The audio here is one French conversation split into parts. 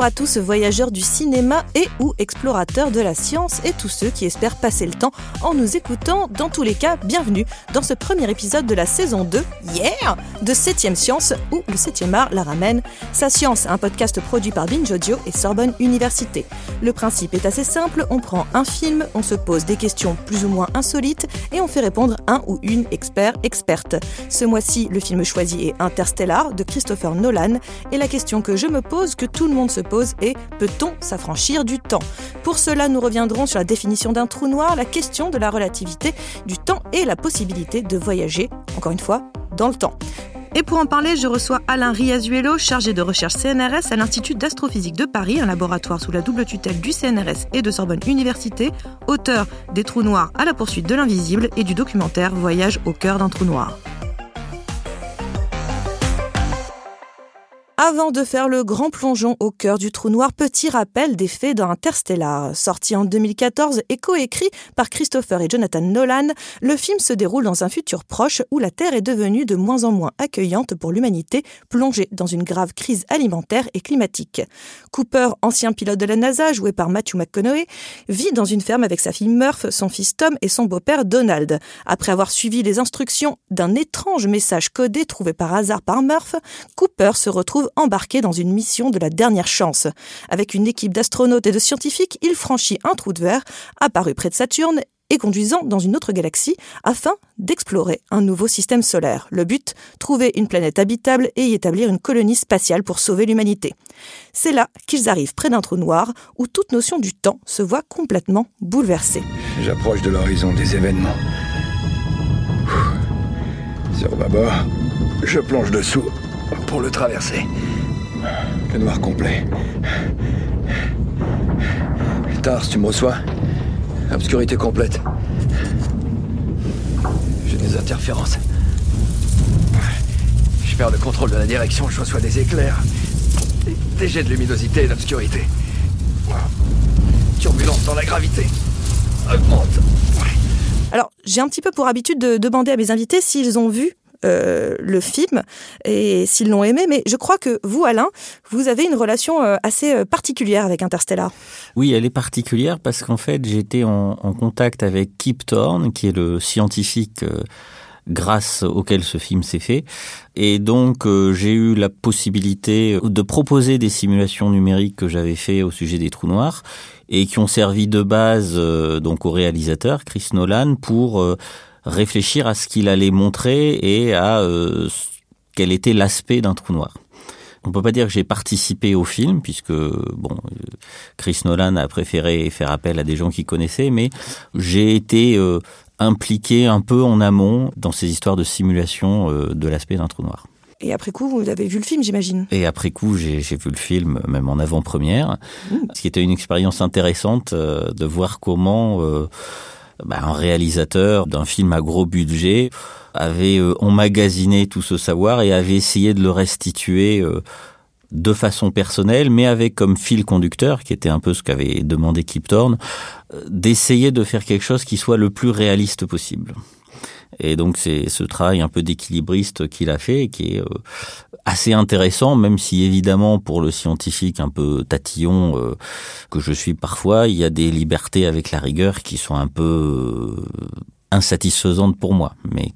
Bonjour à tous voyageurs du cinéma et ou explorateurs de la science et tous ceux qui espèrent passer le temps en nous écoutant. Dans tous les cas, bienvenue dans ce premier épisode de la saison 2, yeah, de 7ème Science où le 7ème art la ramène. Sa Science, un podcast produit par Binge Audio et Sorbonne Université. Le principe est assez simple, on prend un film, on se pose des questions plus ou moins insolites et on fait répondre un ou une expert experte. Ce mois-ci, le film choisi est Interstellar de Christopher Nolan et la question que je me pose, que tout le monde se pose est peut-on s'affranchir du temps? Pour cela, nous reviendrons sur la définition d'un trou noir, la question de la relativité du temps et la possibilité de voyager, encore une fois, dans le temps. Et pour en parler, je reçois Alain Riazuelo, chargé de recherche CNRS à l'Institut d'astrophysique de Paris, un laboratoire sous la double tutelle du CNRS et de Sorbonne Université, auteur des trous noirs à la poursuite de l'invisible et du documentaire Voyage au cœur d'un trou noir. Avant de faire le grand plongeon au cœur du trou noir, petit rappel des faits dans Interstellar. Sorti en 2014 et coécrit par Christopher et Jonathan Nolan, le film se déroule dans un futur proche où la Terre est devenue de moins en moins accueillante pour l'humanité, plongée dans une grave crise alimentaire et climatique. Cooper, ancien pilote de la NASA, joué par Matthew McConaughey, vit dans une ferme avec sa fille Murph, son fils Tom et son beau-père Donald. Après avoir suivi les instructions d'un étrange message codé trouvé par hasard par Murph, Cooper se retrouve embarqué dans une mission de la dernière chance. Avec une équipe d'astronautes et de scientifiques, il franchit un trou de verre apparu près de Saturne et conduisant dans une autre galaxie afin d'explorer un nouveau système solaire. Le but, trouver une planète habitable et y établir une colonie spatiale pour sauver l'humanité. C'est là qu'ils arrivent près d'un trou noir où toute notion du temps se voit complètement bouleversée. J'approche de l'horizon des événements. Sur bâbord, je plonge dessous pour le traverser. Le noir complet. Tars, tu me reçois? Obscurité complète. J'ai des interférences. Je perds le contrôle de la direction, je reçois des éclairs. Des jets de luminosité et d'obscurité. Turbulence dans la gravité. Augmente. Alors, j'ai un petit peu pour habitude de demander à mes invités s'ils ont vu euh, le film et s'ils l'ont aimé. Mais je crois que vous, Alain, vous avez une relation euh, assez euh, particulière avec Interstellar. Oui, elle est particulière parce qu'en fait, j'étais en, contact avec Kip Thorne, qui est le scientifique grâce auquel ce film s'est fait. Et donc, j'ai eu la possibilité de proposer des simulations numériques que j'avais fait au sujet des trous noirs et qui ont servi de base donc au réalisateur Chris Nolan pour réfléchir à ce qu'il allait montrer et à quel était l'aspect d'un trou noir. On peut pas dire que j'ai participé au film puisque bon, Chris Nolan a préféré faire appel à des gens qui connaissaient, mais j'ai été euh, impliqué un peu en amont dans ces histoires de simulation euh, de l'aspect d'un trou noir. Et après coup, vous avez vu le film, j'imagine? Et après coup, j'ai vu le film, même en avant-première, mmh. ce qui était une expérience intéressante euh, de voir comment euh, bah, un réalisateur d'un film à gros budget avait euh, emmagasiné tout ce savoir et avait essayé de le restituer euh, de façon personnelle, mais avec comme fil conducteur, qui était un peu ce qu'avait demandé Kip Thorne, euh, d'essayer de faire quelque chose qui soit le plus réaliste possible. Et donc c'est ce travail un peu d'équilibriste qu'il a fait, qui est assez intéressant, même si évidemment pour le scientifique un peu tatillon que je suis parfois, il y a des libertés avec la rigueur qui sont un peu insatisfaisantes pour moi. Mais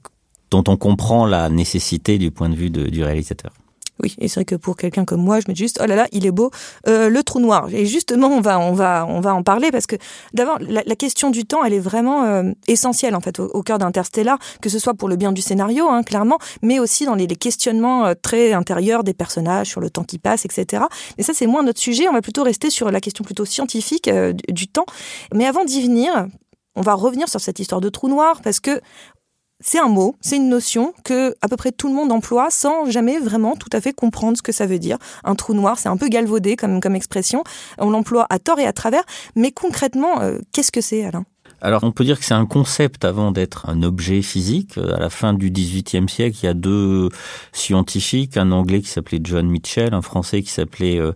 dont on comprend la nécessité du point de vue du réalisateur. Oui, et c'est vrai que pour quelqu'un comme moi, je me dis juste oh là là, il est beau, euh, le trou noir. Et justement, on va on va on va en parler parce que d'abord la, question du temps, elle est vraiment euh, essentielle en fait au, cœur d'Interstellar, que ce soit pour le bien du scénario, hein, clairement, mais aussi dans les, les questionnements euh, très intérieurs des personnages sur le temps qui passe, etc. Mais ça, c'est moins notre sujet. On va plutôt rester sur la question plutôt scientifique euh, du temps. Mais avant d'y venir, on va revenir sur cette histoire de trou noir parce que c'est un mot, c'est une notion que à peu près tout le monde emploie sans jamais vraiment tout à fait comprendre ce que ça veut dire. Un trou noir, c'est un peu galvaudé comme, comme expression. On l'emploie à tort et à travers. Mais concrètement, euh, qu'est-ce que c'est, Alain? Alors on peut dire que c'est un concept avant d'être un objet physique. À la fin du XVIIIe siècle, il y a deux scientifiques, un anglais qui s'appelait John Mitchell, un français qui s'appelait euh,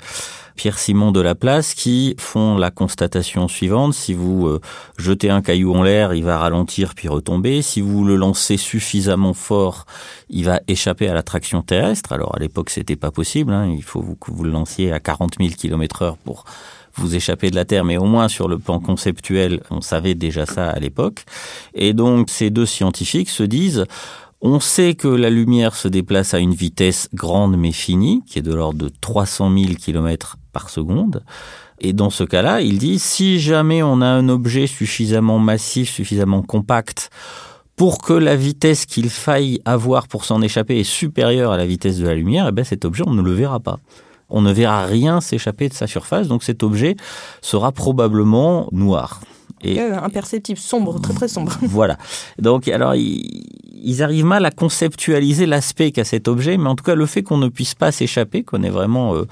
Pierre-Simon de Laplace qui font la constatation suivante. Si vous euh, jetez un caillou en l'air, il va ralentir puis retomber. Si vous le lancez suffisamment fort, il va échapper à l'attraction terrestre. Alors à l'époque, c'était pas possible. Hein. Il faut que vous le lanciez à 40 000 km heure pour vous échapper de la Terre, mais au moins sur le plan conceptuel, on savait déjà ça à l'époque. Et donc ces deux scientifiques se disent, on sait que la lumière se déplace à une vitesse grande mais finie, qui est de l'ordre de 300 000 km par seconde. Et dans ce cas-là, il dit, si jamais on a un objet suffisamment massif, suffisamment compact, pour que la vitesse qu'il faille avoir pour s'en échapper est supérieure à la vitesse de la lumière, eh ben cet objet, on ne le verra pas. On ne verra rien s'échapper de sa surface, donc cet objet sera probablement noir. Et, imperceptible, sombre, très très sombre. Voilà. Donc, alors, ils, arrivent mal à conceptualiser l'aspect qu'a cet objet, mais en tout cas, le fait qu'on ne puisse pas s'échapper, qu'on est vraiment euh,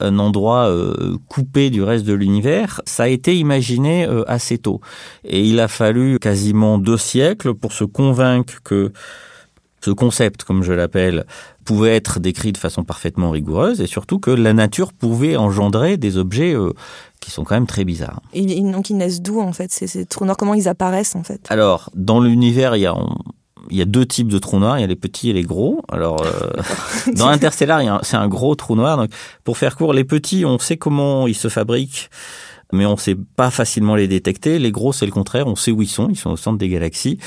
un endroit euh, coupé du reste de l'univers, ça a été imaginé euh, assez tôt. Et il a fallu quasiment deux siècles pour se convaincre que ce concept, comme je l'appelle, pouvait être décrit de façon parfaitement rigoureuse et surtout que la nature pouvait engendrer des objets qui sont quand même très bizarres. Et donc ils naissent d'où en fait ces, trous noirs? Comment ils apparaissent en fait? Alors, dans l'univers, il y a... il y a deux types de trous noirs, il y a les petits et les gros. Alors, euh, dans Interstellar, c'est un gros trou noir. Donc, pour faire court, les petits, on sait comment ils se fabriquent, mais on ne sait pas facilement les détecter. Les gros, c'est le contraire. On sait où ils sont, ils sont au centre des galaxies,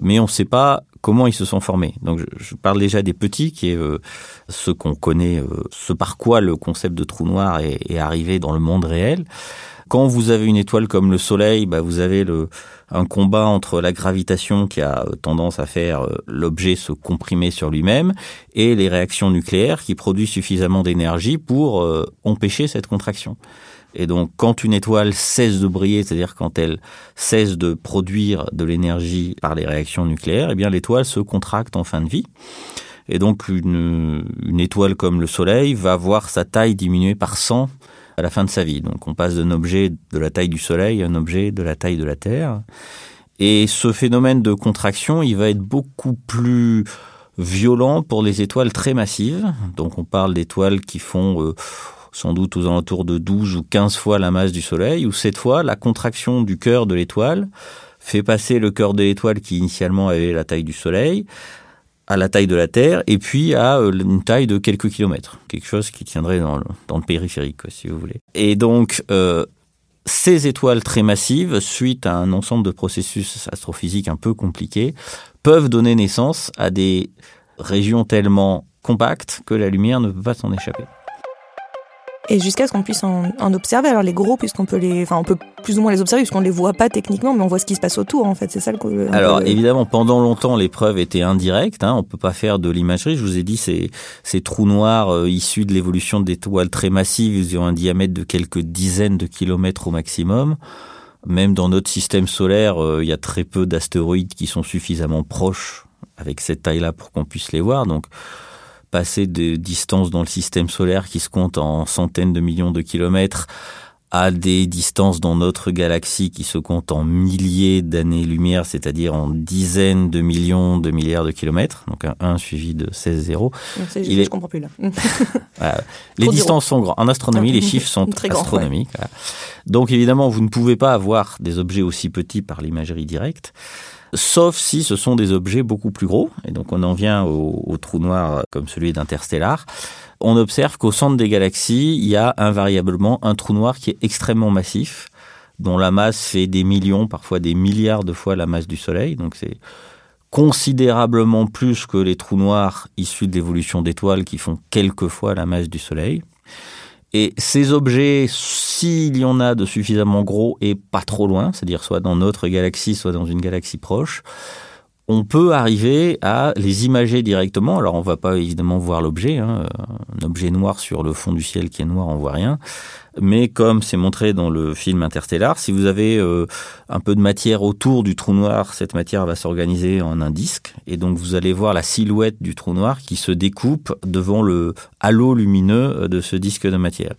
mais on ne sait pas comment ils se sont formés. Donc je, parle déjà des petits, qui est euh, ce qu'on connaît, euh, ce par quoi le concept de trou noir est, arrivé dans le monde réel. Quand vous avez une étoile comme le Soleil, bah, vous avez un combat entre la gravitation qui a euh, tendance à faire l'objet se comprimer sur lui-même et les réactions nucléaires qui produisent suffisamment d'énergie pour empêcher cette contraction. Et donc, quand une étoile cesse de briller, c'est-à-dire quand elle cesse de produire de l'énergie par les réactions nucléaires, eh bien, l'étoile se contracte en fin de vie. Et donc, une, une étoile comme le Soleil va voir sa taille diminuer par 100 à la fin de sa vie. Donc, on passe d'un objet de la taille du Soleil à un objet de la taille de la Terre. Et ce phénomène de contraction, il va être beaucoup plus violent pour les étoiles très massives. Donc, on parle d'étoiles qui font euh, sans doute aux alentours de 12 ou 15 fois la masse du Soleil, où cette fois, la contraction du cœur de l'étoile fait passer le cœur de l'étoile qui initialement avait la taille du Soleil à la taille de la Terre et puis à euh, une taille de quelques kilomètres, quelque chose qui tiendrait dans le, périphérique, si vous voulez. Et donc, euh, ces étoiles très massives, suite à un ensemble de processus astrophysiques un peu compliqués, peuvent donner naissance à des régions tellement compactes que la lumière ne peut pas s'en échapper et jusqu'à ce qu'on puisse en, observer. Alors les gros, puisqu'on peut les, enfin on peut plus ou moins les observer puisqu'on les voit pas techniquement, mais on voit ce qui se passe autour en fait. C'est ça le. Alors évidemment, pendant longtemps, les preuves étaient indirectes. Hein, on peut pas faire de l'imagerie. Je vous ai dit ces ces trous noirs euh, issus de l'évolution d'étoiles très massives, ils ont un diamètre de quelques dizaines de kilomètres au maximum. Même dans notre système solaire, euh, il y a très peu d'astéroïdes qui sont suffisamment proches avec cette taille-là pour qu'on puisse les voir. Donc passer de distances dans le système solaire qui se comptent en centaines de millions de kilomètres à des distances dans notre galaxie qui se comptent en milliers d'années-lumière, c'est-à-dire en dizaines de millions de milliards de kilomètres, donc un 1 suivi de 16 zéros. Il est... Je comprends plus là. Les distances sont grandes. En astronomie, les chiffres sont Très astronomiques. Donc évidemment, vous ne pouvez pas avoir des objets aussi petits par l'imagerie directe sauf si ce sont des objets beaucoup plus gros. Et donc on en vient au, au trou noir comme celui d'Interstellar. On observe qu'au centre des galaxies, il y a invariablement un trou noir qui est extrêmement massif, dont la masse fait des millions, parfois des milliards de fois la masse du Soleil. Donc c'est considérablement plus que les trous noirs issus de l'évolution d'étoiles qui font quelques fois la masse du Soleil. Et ces objets, s'il y en a de suffisamment gros et pas trop loin, c'est-à-dire soit dans notre galaxie, soit dans une galaxie proche, on peut arriver à les imager directement. Alors on va pas évidemment voir l'objet, hein. un objet noir sur le fond du ciel qui est noir, on voit rien. Mais comme c'est montré dans le film Interstellar, si vous avez euh, un peu de matière autour du trou noir, cette matière va s'organiser en un disque, et donc vous allez voir la silhouette du trou noir qui se découpe devant le halo lumineux de ce disque de matière.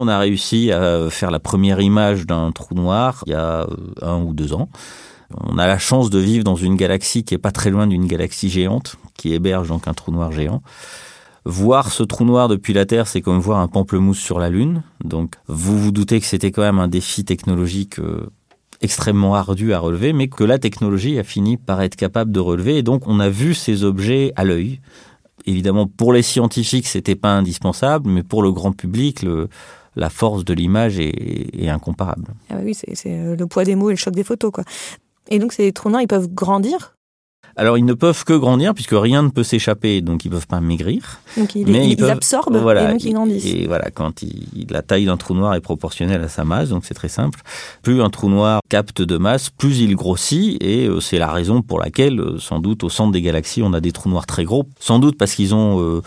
On a réussi à faire la première image d'un trou noir il y a euh, un ou deux ans. On a la chance de vivre dans une galaxie qui est pas très loin d'une galaxie géante, qui héberge donc un trou noir géant. Voir ce trou noir depuis la Terre, c'est comme voir un pamplemousse sur la Lune. Donc, vous vous doutez que c'était quand même un défi technologique euh, extrêmement ardu à relever, mais que la technologie a fini par être capable de relever. Et donc, on a vu ces objets à l'œil. Évidemment, pour les scientifiques, c'était pas indispensable, mais pour le grand public, la force de l'image est, est, incomparable. Ah oui, c'est euh, le poids des mots et le choc des photos, quoi. Et donc, ces trous noirs, ils peuvent grandir? Alors ils ne peuvent que grandir puisque rien ne peut s'échapper, donc ils peuvent pas maigrir. Donc ils, mais ils, absorbent voilà, et donc ils grandissent. Et voilà, quand il, la taille d'un trou noir est proportionnelle à sa masse, donc c'est très simple. Plus un trou noir capte de masse, plus il grossit et euh, c'est la raison pour laquelle, euh, sans doute, au centre des galaxies, on a des trous noirs très gros. Sans doute parce qu'ils ont euh,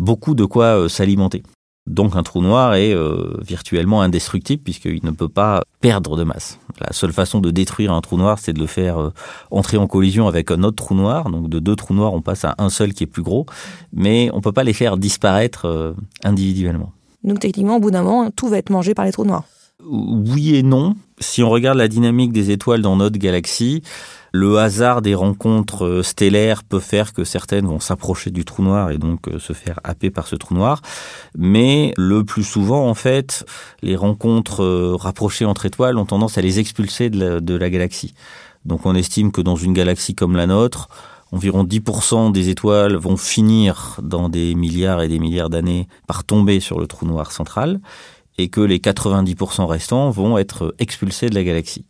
beaucoup de quoi s'alimenter. Donc un trou noir est euh, virtuellement indestructible puisqu'il ne peut pas perdre de masse. La seule façon de détruire un trou noir, c'est de le faire euh, entrer en collision avec un autre trou noir. Donc de deux trous noirs, on passe à un seul qui est plus gros, mais on ne peut pas les faire disparaître euh, individuellement. Donc techniquement, au bout d'un moment, tout va être mangé par les trous noirs. Oui et non. Si on regarde la dynamique des étoiles dans notre galaxie, le hasard des rencontres euh, stellaires peut faire que certaines vont s'approcher du trou noir et donc euh, se faire happer par ce trou noir. Mais le plus souvent, en fait, les rencontres euh, rapprochées entre étoiles ont tendance à les expulser de la, de la galaxie. Donc on estime que dans une galaxie comme la nôtre, environ 10% des étoiles vont finir dans des milliards et des milliards d'années par tomber sur le trou noir central et que les 90% restants vont être expulsés de la galaxie.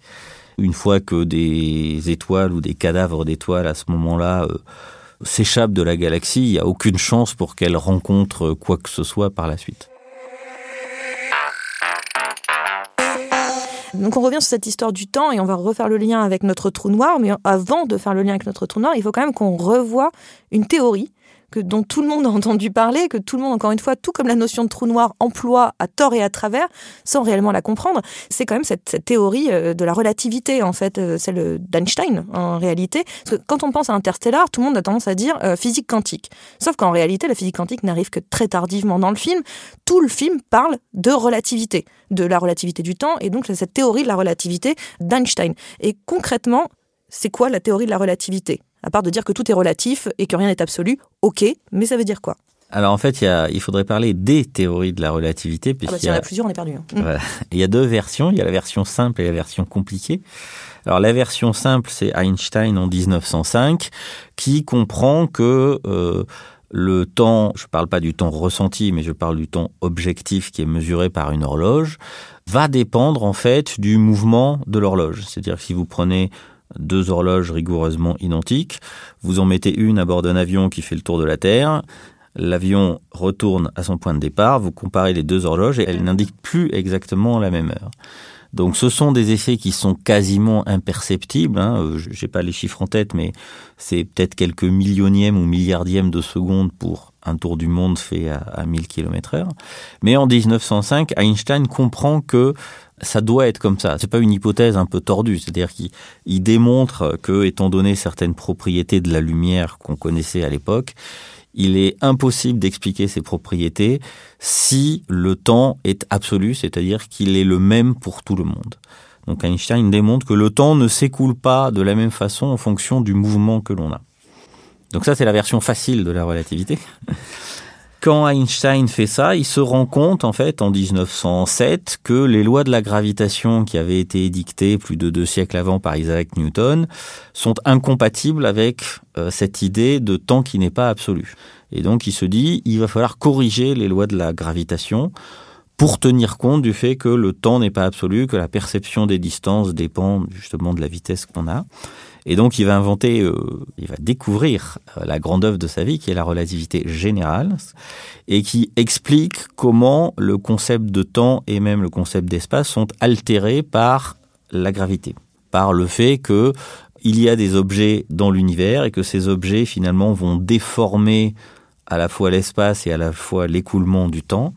Une fois que des étoiles ou des cadavres d'étoiles à ce moment-là euh, s'échappent de la galaxie, il n'y a aucune chance pour qu'elles rencontrent quoi que ce soit par la suite. Donc on revient sur cette histoire du temps et on va refaire le lien avec notre trou noir. Mais avant de faire le lien avec notre trou noir, il faut quand même qu'on revoie une théorie que, dont tout le monde a entendu parler, que tout le monde, encore une fois, tout comme la notion de trou noir, emploie à tort et à travers, sans réellement la comprendre, c'est quand même cette, théorie euh, de la relativité, en fait, euh, celle d'Einstein, en réalité. Parce que quand on pense à Interstellar, tout le monde a tendance à dire euh, physique quantique. Sauf qu'en réalité, la physique quantique n'arrive que très tardivement dans le film. Tout le film parle de relativité, de la relativité du temps, et donc cette théorie de la relativité d'Einstein. Et concrètement, c'est quoi la théorie de la relativité? À part de dire que tout est relatif et que rien n'est absolu, ok, mais ça veut dire quoi alors en fait, il, y a, il faudrait parler des théories de la relativité. Ah bah, y, en a plusieurs, on est perdu. Hein. Voilà. Il y a deux versions, il y a la version simple et la version compliquée. Alors la version simple, c'est Einstein en 1905, qui comprend que euh, le temps, je ne parle pas du temps ressenti, mais je parle du temps objectif qui est mesuré par une horloge, va dépendre en fait du mouvement de l'horloge. C'est-à-dire que si vous prenez deux horloges rigoureusement identiques. Vous en mettez une à bord d'un avion qui fait le tour de la Terre. L'avion retourne à son point de départ. Vous comparez les deux horloges et elles n'indiquent plus exactement la même heure. Donc ce sont des effets qui sont quasiment imperceptibles. Hein. Euh, je n'ai pas les chiffres en tête, mais c'est peut-être quelques millionièmes ou milliardièmes de secondes pour un tour du monde fait à, à 1000 km heure. Mais en 1905, Einstein comprend que ça doit être comme ça. C'est pas une hypothèse un peu tordue, c'est-à-dire qu'il démontre que, étant donné certaines propriétés de la lumière qu'on connaissait à l'époque, il est impossible d'expliquer ces propriétés si le temps est absolu, c'est-à-dire qu'il est le même pour tout le monde. Donc Einstein démontre que le temps ne s'écoule pas de la même façon en fonction du mouvement que l'on a. Donc ça, c'est la version facile de la relativité. Quand Einstein fait ça, il se rend compte, en fait, en 1907, que les lois de la gravitation qui avaient été édictées plus de deux siècles avant par Isaac Newton sont incompatibles avec euh, cette idée de temps qui n'est pas absolu. Et donc, il se dit, il va falloir corriger les lois de la gravitation pour tenir compte du fait que le temps n'est pas absolu, que la perception des distances dépend justement de la vitesse qu'on a. Et donc, il va inventer, euh, il va découvrir euh, la grande œuvre de sa vie, qui est la relativité générale, et qui explique comment le concept de temps et même le concept d'espace sont altérés par la gravité, par le fait que il y a des objets dans l'univers et que ces objets finalement vont déformer à la fois l'espace et à la fois l'écoulement du temps,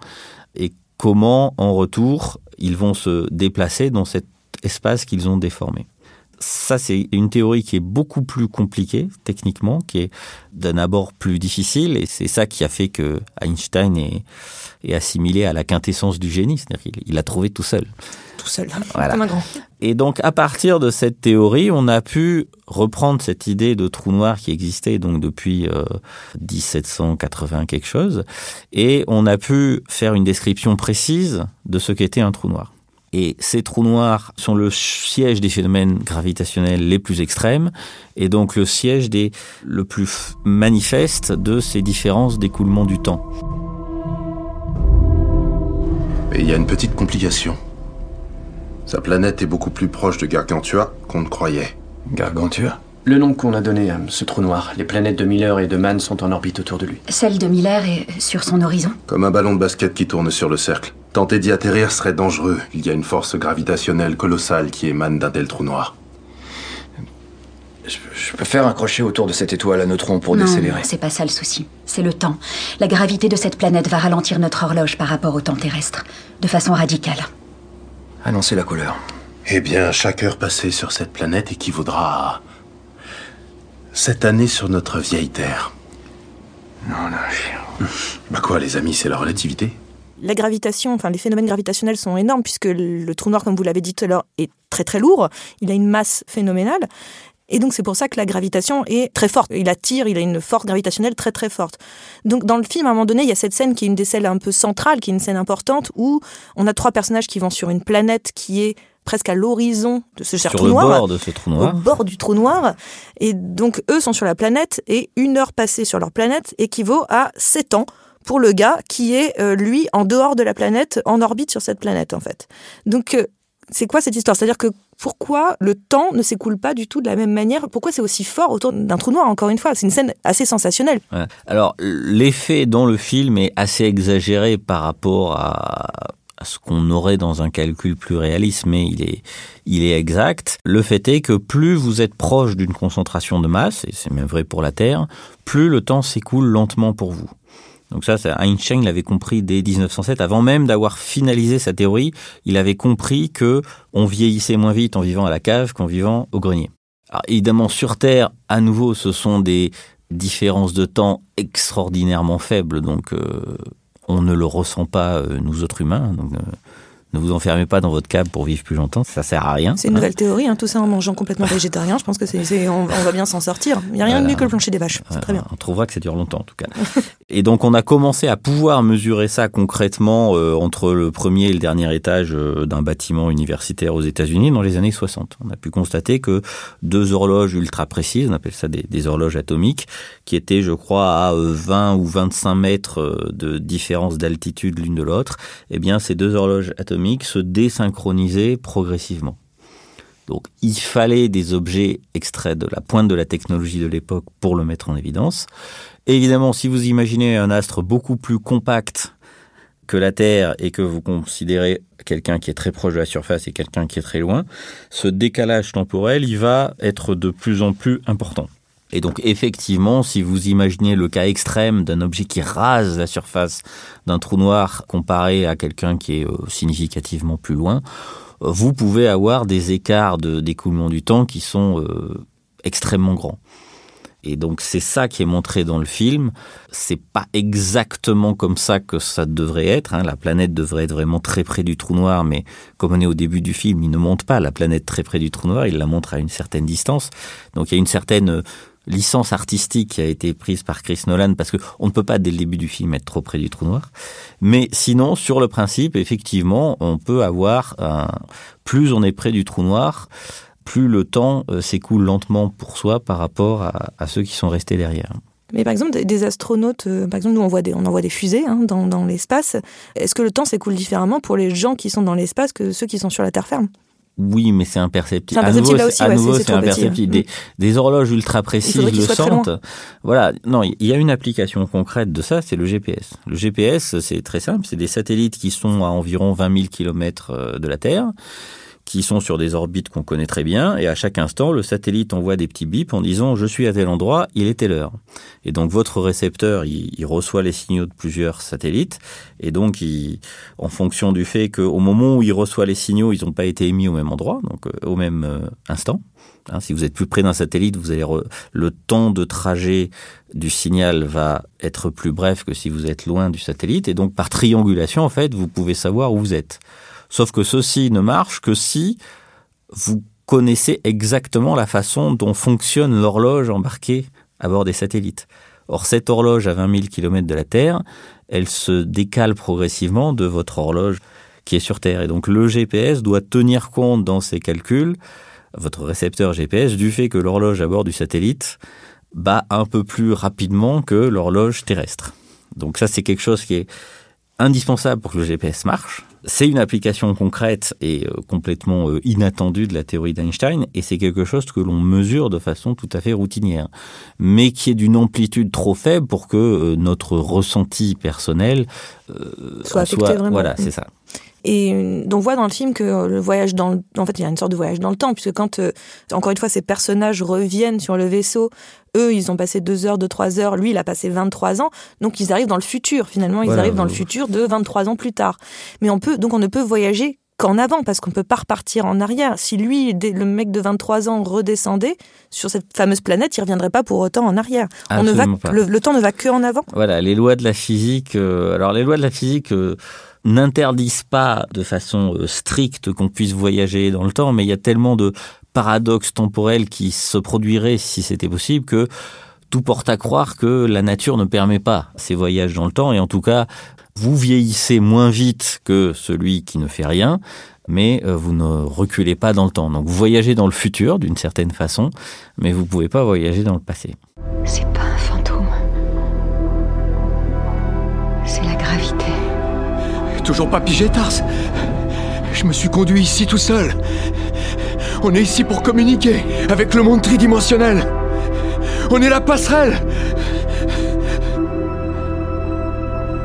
et comment en retour ils vont se déplacer dans cet espace qu'ils ont déformé. ça, c'est une théorie qui est beaucoup plus compliquée techniquement, qui est d'un abord plus difficile, et c'est ça qui a fait que Einstein est, assimilé à la quintessence du génie, c'est-à-dire qu'il l'a trouvé tout seul. Tout seul, Voilà. comme un grand. Et donc, à partir de cette théorie, on a pu reprendre cette idée de trou noir qui existait donc depuis euh, 1780 quelque chose, et on a pu faire une description précise de ce qu'était un trou noir. Et ces trous noirs sont le siège des phénomènes gravitationnels les plus extrêmes, et donc le siège des le plus manifeste de ces différences d'écoulement du temps. Et il y a une petite complication. Sa planète est beaucoup plus proche de Gargantua qu'on ne croyait. Gargantua Le nom qu'on a donné à ce trou noir. Les planètes de Miller et de Mann sont en orbite autour de lui. Celle de Miller est sur son horizon. Comme un ballon de basket qui tourne sur le cercle. Tenter d'y atterrir serait dangereux. Il y a une force gravitationnelle colossale qui émane d'un tel trou noir. je, je peux faire un crochet autour de cette étoile à neutrons pour non, décélérer. c'est pas ça le souci. C'est le temps. La gravité de cette planète va ralentir notre horloge par rapport au temps terrestre. De façon radicale. Annoncez la couleur. Eh bien, chaque heure passée sur cette planète équivaudra à... Cette année sur notre vieille Terre. Non, non, Bah quoi, les amis, c'est la relativité La gravitation, enfin les phénomènes gravitationnels sont énormes puisque le trou noir, comme vous l'avez dit tout à l'heure, est très très lourd. Il a une masse phénoménale. Et donc c'est pour ça que la gravitation est très forte. Il attire, il a une force gravitationnelle très très forte. Donc dans le film, à un moment donné, il y a cette scène qui est une des scènes un peu centrales, qui est une scène importante, où on a trois personnages qui vont sur une planète qui est presque à l'horizon de ce cher Sur trou le noir bord de ce trou noir. au bord du trou noir. Et donc, eux sont sur la planète et une heure passée sur leur planète équivaut à 7 ans pour le gars qui est, euh, lui, en dehors de la planète, en orbite sur cette planète, en fait. Donc, euh, c'est quoi cette histoire? C'est-à-dire que pourquoi le temps ne s'écoule pas du tout de la même manière? Pourquoi c'est aussi fort autour d'un trou noir, encore une fois? C'est une scène assez sensationnelle. Alors, l'effet dans le film est assez exagéré par rapport à, ce qu'on aurait dans un calcul plus réaliste, mais il est exact. Le fait est que plus vous êtes proche d'une concentration de masse, et c'est même vrai pour la Terre, plus le temps s'écoule lentement pour vous. Donc ça, Einstein l'avait compris dès 1907, avant même d'avoir finalisé sa théorie, il avait compris que on vieillissait moins vite en vivant à la cave qu'en vivant au grenier. Alors évidemment, sur Terre, à nouveau, ce sont des différences de temps extraordinairement faibles, donc euh, on ne le ressent pas, euh, nous autres humains. Euh, ne vous enfermez pas dans votre cave pour vivre plus longtemps, ça sert à rien. C'est une hein. nouvelle théorie, hein, tout ça en mangeant complètement végétarien. Je pense que c'est, on, on va bien s'en sortir. Il n'y a rien de mieux que le plancher des vaches. C'est très bien. On trouvera que ça dure longtemps en tout cas. et donc on a commencé à pouvoir mesurer ça concrètement euh, entre le premier et le dernier étage euh, d'un bâtiment universitaire aux États-Unis dans les années 60. On a pu constater que deux horloges ultra précises, on appelle ça des, des horloges atomiques, qui étaient je crois à euh, 20 ou 25 mètres euh, de différence d'altitude l'une de l'autre, eh bien ces deux horloges atomiques se désynchronisaient progressivement. Donc il fallait des objets extraits de la pointe de la technologie de l'époque pour le mettre en évidence. Évidemment, si vous imaginez un astre beaucoup plus compact que la Terre et que vous considérez quelqu'un qui est très proche de la surface et quelqu'un qui est très loin, ce décalage temporel, il va être de plus en plus important. Et donc effectivement, si vous imaginez le cas extrême d'un objet qui rase la surface d'un trou noir comparé à quelqu'un qui est euh, significativement plus loin, vous pouvez avoir des écarts de- d'écoulement du temps qui sont euh, extrêmement grands. Et donc c'est ça qui est montré dans le film. C'est pas exactement comme ça que ça devrait être. hein. La planète devrait être vraiment très près du trou noir, mais comme on est au début du film, il ne montre pas la planète très près du trou noir. Il la montre à une certaine distance. Donc il y a une certaine euh, licence artistique qui a été prise par Chris Nolan parce que on ne peut pas dès le début du film être trop près du trou noir. Mais sinon, sur le principe, effectivement, on peut avoir un... plus on est près du trou noir, plus le temps euh, s'écoule lentement pour soi par rapport à, ceux qui sont restés derrière. Mais par exemple, des- astronautes, euh, par exemple, nous on, voit des, on envoie des fusées hein, dans l'espace. Est-ce que le temps s'écoule différemment pour les gens qui sont dans l'espace que ceux qui sont sur la Terre ferme? Oui, mais c'est imperceptible. À nouveau, c'est- ouais, imperceptible. hein. Des, des horloges ultra précises le sentent. Voilà. Non, il y a une application concrète de ça, c'est le GPS. Le GPS, c'est très simple. C'est des satellites qui sont à environ 20 000 kilomètres euh, de la Terre, qui sont sur des orbites qu'on connaît très bien, et à chaque instant, le satellite envoie des petits bips en disant je suis à tel endroit, il est telle heure. Et donc votre récepteur, il, reçoit les signaux de plusieurs satellites, et donc en fonction du fait qu'au moment où il reçoit les signaux, ils n'ont pas été émis au même endroit, donc euh, au même euh, instant. Hein, si vous êtes plus près d'un satellite, vous allez le temps de trajet du signal va être plus bref que si vous êtes loin du satellite, et donc par triangulation, en fait, vous pouvez savoir où vous êtes. Sauf que ceci ne marche que si vous connaissez exactement la façon dont fonctionne l'horloge embarquée à bord des satellites. Or, cette horloge à 20 000 km de la Terre, elle se décale progressivement de votre horloge qui est sur Terre. Et donc, le GPS doit tenir compte dans ses calculs, votre récepteur GPS, du fait que l'horloge à bord du satellite bat un peu plus rapidement que l'horloge terrestre. Donc ça, c'est quelque chose qui est indispensable pour que le GPS marche. C'est une application concrète et euh, complètement euh, inattendue de la théorie d'Einstein, et c'est quelque chose que l'on mesure de façon tout à fait routinière, mais qui est d'une amplitude trop faible pour que euh, notre ressenti personnel Soit vraiment. Voilà, Mm. c'est ça. Et euh, on voit dans le film que euh, le voyage dans le... en fait il y a une sorte de voyage dans le temps puisque quand euh, encore une fois ces personnages reviennent sur le vaisseau, eux ils ont passé deux heures, deux trois heures, lui il a passé 23 ans, donc ils arrivent dans le futur finalement ils Voilà, arrivent dans le futur de 23 ans plus tard. Mais on peut donc on ne peut voyager qu'en avant parce qu'on peut pas repartir en arrière. Si lui le mec de 23 ans redescendait sur cette fameuse planète, il reviendrait pas pour autant en arrière. On ne va le, le temps ne va que en avant. Voilà, les lois de la physique. euh, alors, les lois de la physique euh, n'interdisent pas de façon euh, stricte qu'on puisse voyager dans le temps, mais il y a tellement de paradoxes temporels qui se produiraient si c'était possible que tout porte à croire que la nature ne permet pas ces voyages dans le temps, et en tout cas, vous vieillissez moins vite que celui qui ne fait rien, mais euh, vous ne reculez pas dans le temps. Donc vous voyagez dans le futur d'une certaine façon, mais vous pouvez pas voyager dans le passé. Toujours pas pigé, Tars Je me suis conduit ici tout seul. On est ici pour communiquer avec le monde tridimensionnel. On est la passerelle.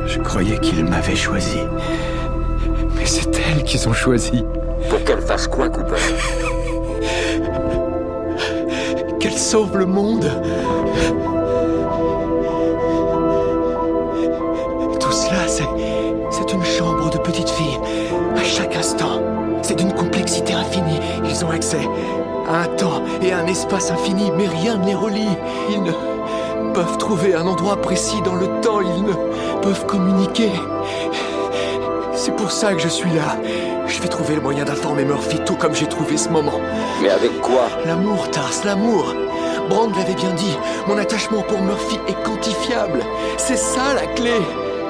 Je croyais qu'ils m'avaient choisi. Mais c'est elle qu'ils ont choisi. Pour qu'elle fasse quoi, Cooper? Qu'elle sauve le monde. Accès à un temps et à un espace infini, mais rien ne les relie. Ils ne peuvent trouver un endroit précis dans le temps. Ils ne peuvent communiquer. C'est pour ça que je suis là. Je vais trouver le moyen d'informer Murphy, tout comme j'ai trouvé ce moment. Mais avec quoi? L'amour, Tars, l'amour. Brand l'avait bien dit, mon attachement pour Murphy est quantifiable. C'est ça la clé.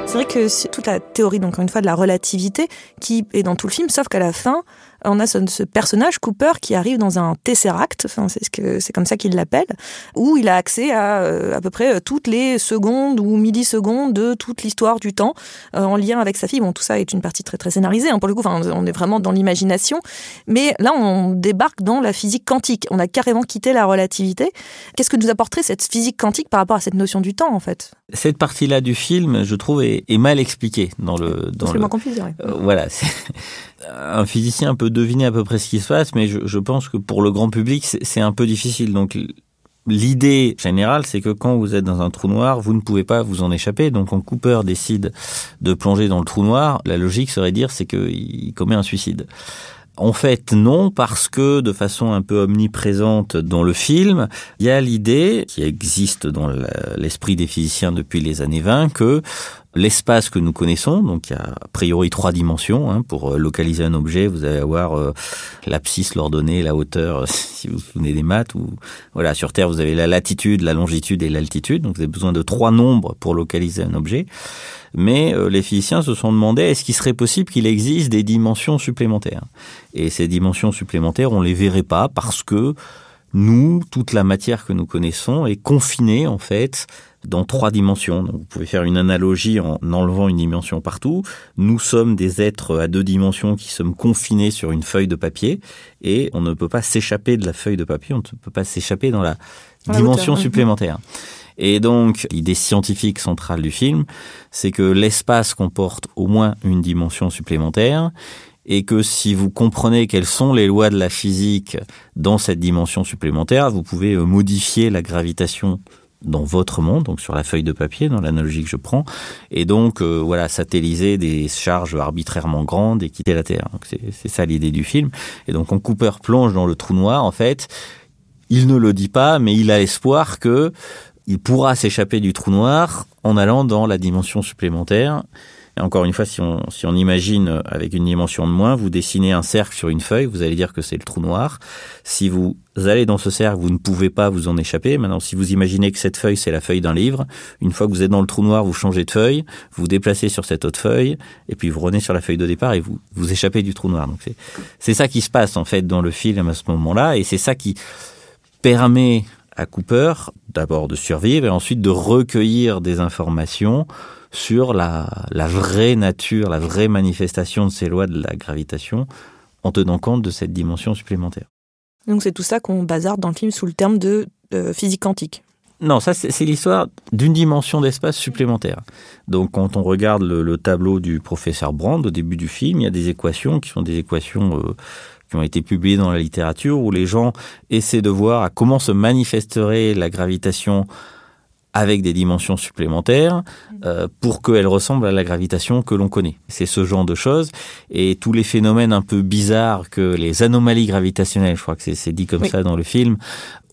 C'est vrai que c'est toute la théorie, donc encore une fois, de la relativité qui est dans tout le film, sauf qu'à la fin, on a ce, ce personnage, Cooper, qui arrive dans un tesseract, enfin, c'est ce que, c'est comme ça qu'il l'appelle, où il a accès à euh, à peu près euh, toutes les secondes ou millisecondes de toute l'histoire du temps euh, en lien avec sa fille. Bon, tout ça est une partie très très scénarisée, hein, pour le coup, enfin, on est vraiment dans l'imagination, mais là, on débarque dans la physique quantique. On a carrément quitté la relativité. Qu'est-ce que nous apporterait cette physique quantique par rapport à cette notion du temps, en fait? Cette partie-là du film, je trouve, est, est mal expliquée dans le dans C'est le. dire. Euh, voilà, un physicien peut deviner à peu près ce qui se passe, mais je, pense que pour le grand public, c'est un peu difficile. Donc l'idée générale, c'est que quand vous êtes dans un trou noir, vous ne pouvez pas vous en échapper. Donc quand Cooper décide de plonger dans le trou noir, la logique serait dire c'est qu'il commet un suicide. En fait, non, parce que de façon un peu omniprésente dans le film, il y a l'idée, qui existe dans l'esprit des physiciens depuis les années 20, que l'espace que nous connaissons, donc il y a a priori trois dimensions, hein, pour euh, localiser un objet, vous allez avoir euh, l'abscisse, l'ordonnée, la hauteur, euh, si vous vous souvenez des maths, ou voilà, sur Terre vous avez la latitude, la longitude et l'altitude, donc vous avez besoin de trois nombres pour localiser un objet. Mais euh, les physiciens se sont demandé est-ce qu'il serait possible qu'il existe des dimensions supplémentaires? Et ces dimensions supplémentaires, on les verrait pas parce que nous, toute la matière que nous connaissons est confinée en fait dans trois dimensions. Donc, vous pouvez faire une analogie en enlevant une dimension partout. Nous sommes des êtres à deux dimensions qui sommes confinés sur une feuille de papier et on ne peut pas s'échapper de la feuille de papier, on ne peut pas s'échapper dans la Dans dimension mhm. supplémentaire. Et donc, l'idée scientifique centrale du film, c'est que l'espace comporte au moins une dimension supplémentaire et que si vous comprenez quelles sont les lois de la physique dans cette dimension supplémentaire, vous pouvez modifier la gravitation dans votre monde, donc sur la feuille de papier, dans l'analogie que je prends, et donc euh, voilà satelliser des charges arbitrairement grandes et quitter la Terre. C'est ça l'idée du film. Et donc quand Cooper plonge dans le trou noir, en fait, il ne le dit pas, mais il a l'espoir que il pourra s'échapper du trou noir en allant dans la dimension supplémentaire. Encore une fois, si on, si on imagine avec une dimension de moins, vous dessinez un cercle sur une feuille, vous allez dire que c'est le trou noir. Si vous allez dans ce cercle, vous ne pouvez pas vous en échapper. Maintenant, si vous imaginez que cette feuille, c'est la feuille d'un livre, une fois que vous êtes dans le trou noir, vous changez de feuille, vous déplacez sur cette autre feuille, et puis vous revenez sur la feuille de départ et vous vous échappez du trou noir. Donc c'est ça qui se passe en fait dans le film à ce moment-là, et c'est ça qui permet à Cooper d'abord de survivre et ensuite de recueillir des informations sur la, la vraie nature, la vraie manifestation de ces lois de la gravitation en tenant compte de cette dimension supplémentaire. Donc c'est tout ça qu'on bazarde dans le film sous le terme de physique quantique. Non, ça c'est l'histoire d'une dimension d'espace supplémentaire. Donc quand on regarde le, le, tableau du professeur Brand au début du film, il y a des équations qui sont des équations euh, qui ont été publiées dans la littérature où les gens essaient de voir à comment se manifesterait la gravitation avec des dimensions supplémentaires euh, pour qu'elle ressemble à la gravitation que l'on connaît. C'est ce genre de choses. Et tous les phénomènes un peu bizarres que les anomalies gravitationnelles, je crois que c'est dit comme oui. ça dans le film,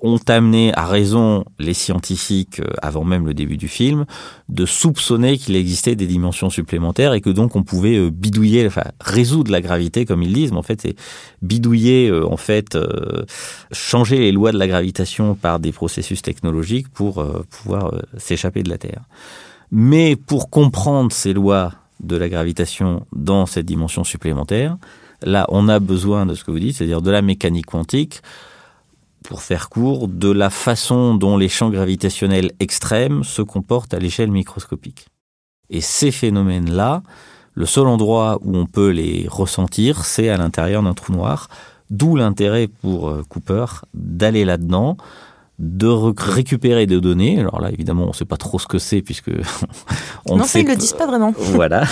ont amené à raison les scientifiques, euh, avant même le début du film, de soupçonner qu'il existait des dimensions supplémentaires et que donc on pouvait euh, bidouiller, enfin résoudre la gravité comme ils disent, mais en fait c'est bidouiller, euh, en fait changer les lois de la gravitation par des processus technologiques pour pouvoir s'échapper de la Terre. Mais pour comprendre ces lois de la gravitation dans cette dimension supplémentaire, là on a besoin de ce que vous dites, c'est-à-dire de la mécanique quantique, pour faire court, de la façon dont les champs gravitationnels extrêmes se comportent à l'échelle microscopique. Et ces phénomènes-là, le seul endroit où on peut les ressentir, c'est à l'intérieur d'un trou noir, d'où l'intérêt pour Cooper d'aller là-dedans, de récupérer des données. Alors là, évidemment, on ne sait pas trop ce que c'est puisque on non, ne sait. ils ne le disent pas vraiment. Voilà.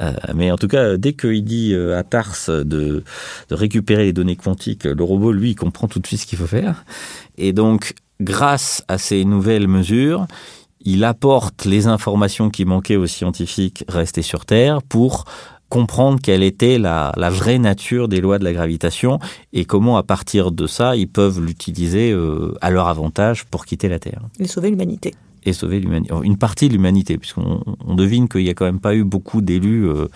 Euh, mais en tout cas, dès qu'il dit à Tars de, de récupérer les données quantiques, le robot, lui, il comprend tout de suite ce qu'il faut faire. Et donc, grâce à ces nouvelles mesures, il apporte les informations qui manquaient aux scientifiques restés sur Terre pour comprendre quelle était la, vraie nature des lois de la gravitation et comment, à partir de ça, ils peuvent l'utiliser euh, à leur avantage pour quitter la Terre. Et sauver l'humanité et sauver l'humanité, une partie de l'humanité, puisqu'on on devine qu'il n'y a quand même pas eu beaucoup d'élus euh,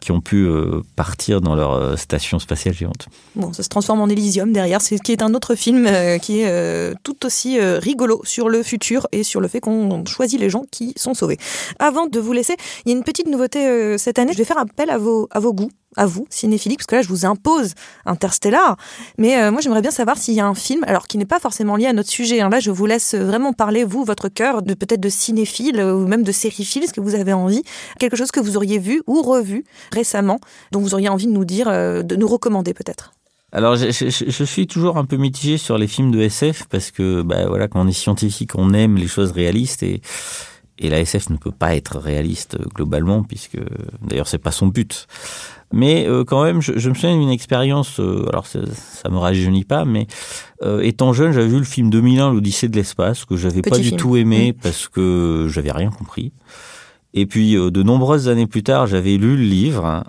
qui ont pu euh, partir dans leur euh, station spatiale géante. Bon, ça se transforme en Elysium derrière, c'est qui est un autre film qui est tout aussi rigolo sur le futur et sur le fait qu'on choisit les gens qui sont sauvés. Avant de vous laisser, il y a une petite nouveauté cette année. Je vais faire appel à vos à vos goûts à vous, cinéphilie, parce que là, je vous impose Interstellar. Mais euh, moi, j'aimerais bien savoir s'il y a un film, alors qui n'est pas forcément lié à notre sujet. Hein. Là, je vous laisse vraiment parler, vous, votre cœur, de peut-être de cinéphile ou même de sériephile, ce que vous avez envie? Quelque chose que vous auriez vu ou revu récemment, dont vous auriez envie de nous dire, euh, de nous recommander peut-être? Alors, je, suis toujours un peu mitigé sur les films de SF parce que, bah, voilà, quand on est scientifique, on aime les choses réalistes et et la SF ne peut pas être réaliste globalement puisque d'ailleurs c'est pas son but. Mais euh, quand même, je, je me souviens d'une expérience. Euh, alors ça, ça me rajeunit pas, mais euh, étant jeune, j'avais vu le film 2001, l'Odyssée de l'espace, que j'avais pas film. du tout aimé Mmh. parce que j'avais rien compris. Et puis euh, de nombreuses années plus tard, j'avais lu le livre.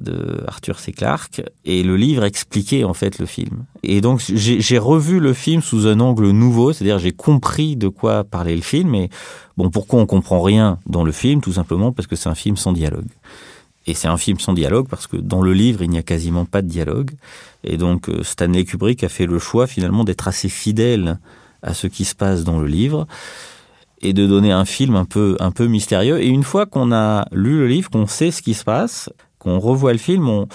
De Arthur C. Clarke et le livre expliquait en fait le film. Et donc j'ai revu le film sous un angle nouveau, c'est-à-dire j'ai compris de quoi parlait le film. Et bon, pourquoi on comprend rien dans le film Tout simplement parce que c'est un film sans dialogue. Et c'est un film sans dialogue parce que dans le livre, il n'y a quasiment pas de dialogue. Et donc euh, Stanley Kubrick a fait le choix finalement d'être assez fidèle à ce qui se passe dans le livre et de donner un film un peu un peu mystérieux. Et une fois qu'on a lu le livre, qu'on sait ce qui se passe, qu'on revoit le film, on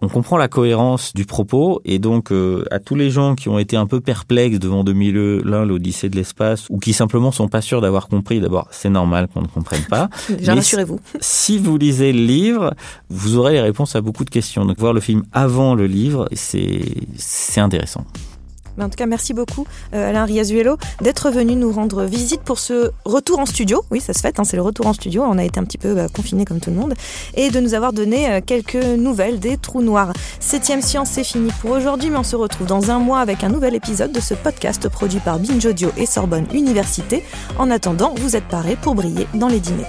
on comprend la cohérence du propos et donc euh, à tous les gens qui ont été un peu perplexes devant 2001 l'Odyssée de l'espace ou qui simplement sont pas sûrs d'avoir compris d'abord c'est normal qu'on ne comprenne pas. Déjà rassurez-vous. si vous lisez le livre vous aurez les réponses à beaucoup de questions. Donc voir le film avant le livre c'est c'est intéressant En tout cas, merci beaucoup euh, Alain Riazuelo d'être venu nous rendre visite pour ce retour en studio. Oui, ça se fait, hein, c'est le retour en studio. On a été un petit peu bah, confinés comme tout le monde. Et de nous avoir donné euh, quelques nouvelles des trous noirs. Septième science, c'est fini pour aujourd'hui, mais on se retrouve dans un mois avec un nouvel épisode de ce podcast produit par Binge Audio et Sorbonne Université. En attendant, vous êtes parés pour briller dans les dîners.